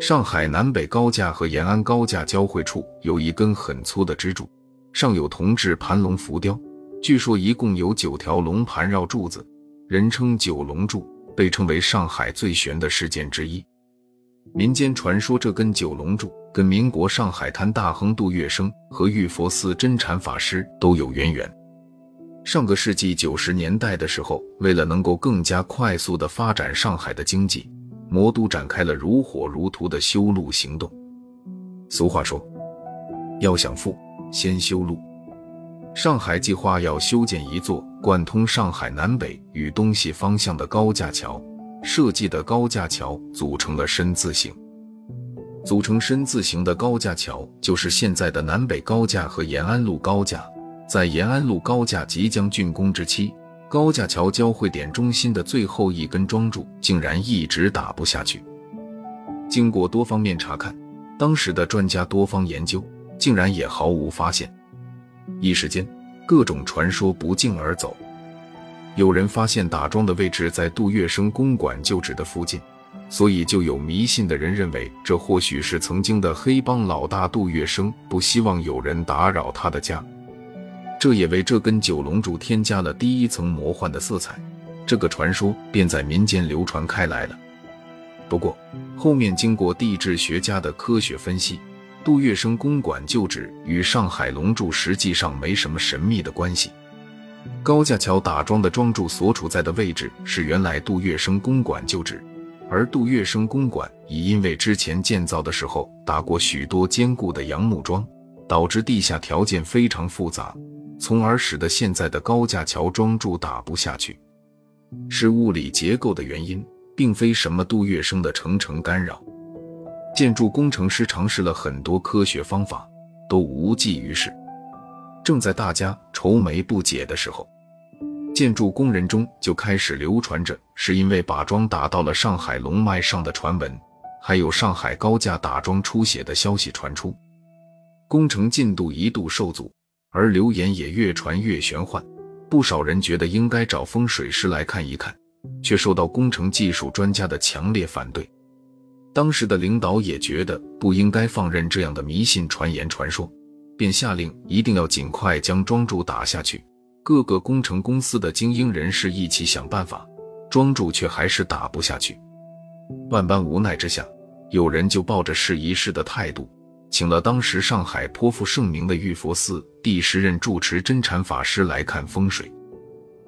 上海南北高架和延安高架交汇处有一根很粗的支柱，上有铜制盘龙浮雕，据说一共有九条龙盘绕柱子，人称九龙柱，被称为上海最悬的事件之一。民间传说，这根九龙柱跟民国上海滩大亨杜月笙和玉佛寺真禅法师都有渊源。上个世纪九十年代的时候，为了能够更加快速的发展上海的经济。魔都展开了如火如荼的修路行动。俗话说，要想富，先修路。上海计划要修建一座贯通上海南北与东西方向的高架桥，设计的高架桥组成了深字形。组成深字形的高架桥就是现在的南北高架和延安路高架。在延安路高架即将竣工之期。高架桥交汇点中心的最后一根桩柱竟然一直打不下去。经过多方面查看，当时的专家多方研究，竟然也毫无发现。一时间，各种传说不胫而走。有人发现打桩的位置在杜月笙公馆旧址的附近，所以就有迷信的人认为这或许是曾经的黑帮老大杜月笙不希望有人打扰他的家。这也为这根九龙柱添加了第一层魔幻的色彩，这个传说便在民间流传开来了。不过，后面经过地质学家的科学分析，杜月笙公馆旧址与上海龙柱实际上没什么神秘的关系。高架桥打桩的桩柱所处在的位置是原来杜月笙公馆旧址，而杜月笙公馆已因为之前建造的时候打过许多坚固的杨木桩，导致地下条件非常复杂。从而使得现在的高架桥桩柱打不下去，是物理结构的原因，并非什么杜月笙的层层干扰。建筑工程师尝试了很多科学方法，都无济于事。正在大家愁眉不解的时候，建筑工人中就开始流传着是因为把桩打到了上海龙脉上的传闻，还有上海高架打桩出血的消息传出，工程进度一度受阻。而流言也越传越玄幻，不少人觉得应该找风水师来看一看，却受到工程技术专家的强烈反对。当时的领导也觉得不应该放任这样的迷信传言传说，便下令一定要尽快将桩柱打下去。各个工程公司的精英人士一起想办法，桩柱却还是打不下去。万般无奈之下，有人就抱着试一试的态度。请了当时上海颇负盛名的玉佛寺第十任住持真禅法师来看风水。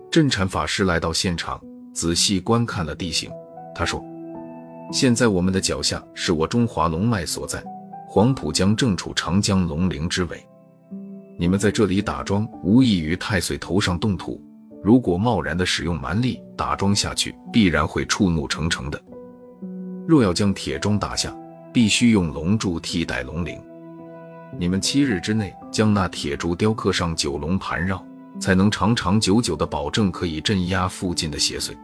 真禅法师来到现场，仔细观看了地形。他说：“现在我们的脚下是我中华龙脉所在，黄浦江正处长江龙陵之尾。你们在这里打桩，无异于太岁头上动土。如果贸然的使用蛮力打桩下去，必然会触怒成城的。若要将铁桩打下。”必须用龙柱替代龙鳞。你们七日之内将那铁柱雕刻上九龙盘绕，才能长长久久的保证可以镇压附近的邪祟。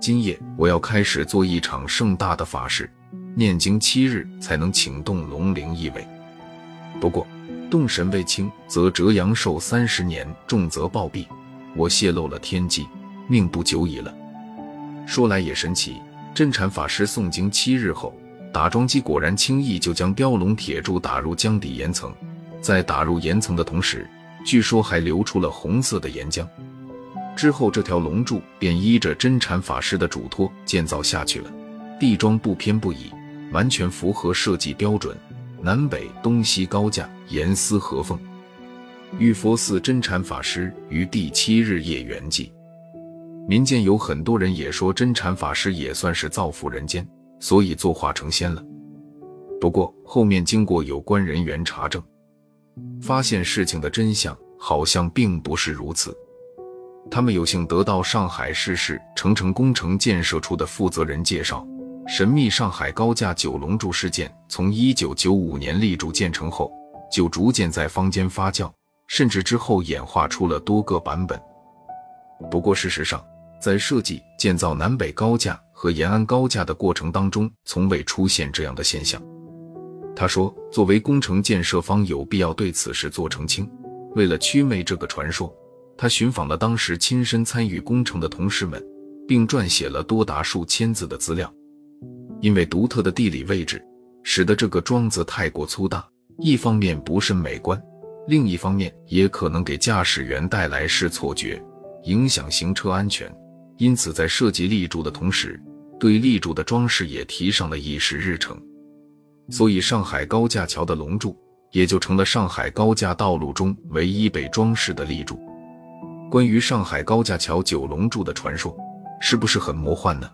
今夜我要开始做一场盛大的法事，念经七日才能请动龙灵一尾。不过动神未清，则折阳寿三十年；重则暴毙。我泄露了天机，命不久矣了。说来也神奇，镇禅法师诵经七日后。打桩机果然轻易就将雕龙铁柱打入江底岩层，在打入岩层的同时，据说还流出了红色的岩浆。之后，这条龙柱便依着真禅法师的嘱托建造下去了。地桩不偏不倚，完全符合设计标准，南北东西高架严丝合缝。玉佛寺真禅法师于第七日夜圆寂。民间有很多人也说，真禅法师也算是造福人间。所以作画成仙了。不过后面经过有关人员查证，发现事情的真相好像并不是如此。他们有幸得到上海市市城城工程建设处的负责人介绍，神秘上海高架九龙柱事件从一九九五年立柱建成后，就逐渐在坊间发酵，甚至之后演化出了多个版本。不过事实上，在设计建造南北高架。和延安高架的过程当中，从未出现这样的现象。他说：“作为工程建设方，有必要对此事做澄清。为了驱魅这个传说，他寻访了当时亲身参与工程的同事们，并撰写了多达数千字的资料。因为独特的地理位置，使得这个桩子太过粗大，一方面不甚美观，另一方面也可能给驾驶员带来视错觉，影响行车安全。因此，在设计立柱的同时，对立柱的装饰也提上了议事日程。所以，上海高架桥的龙柱也就成了上海高架道路中唯一被装饰的立柱。关于上海高架桥九龙柱的传说，是不是很魔幻呢？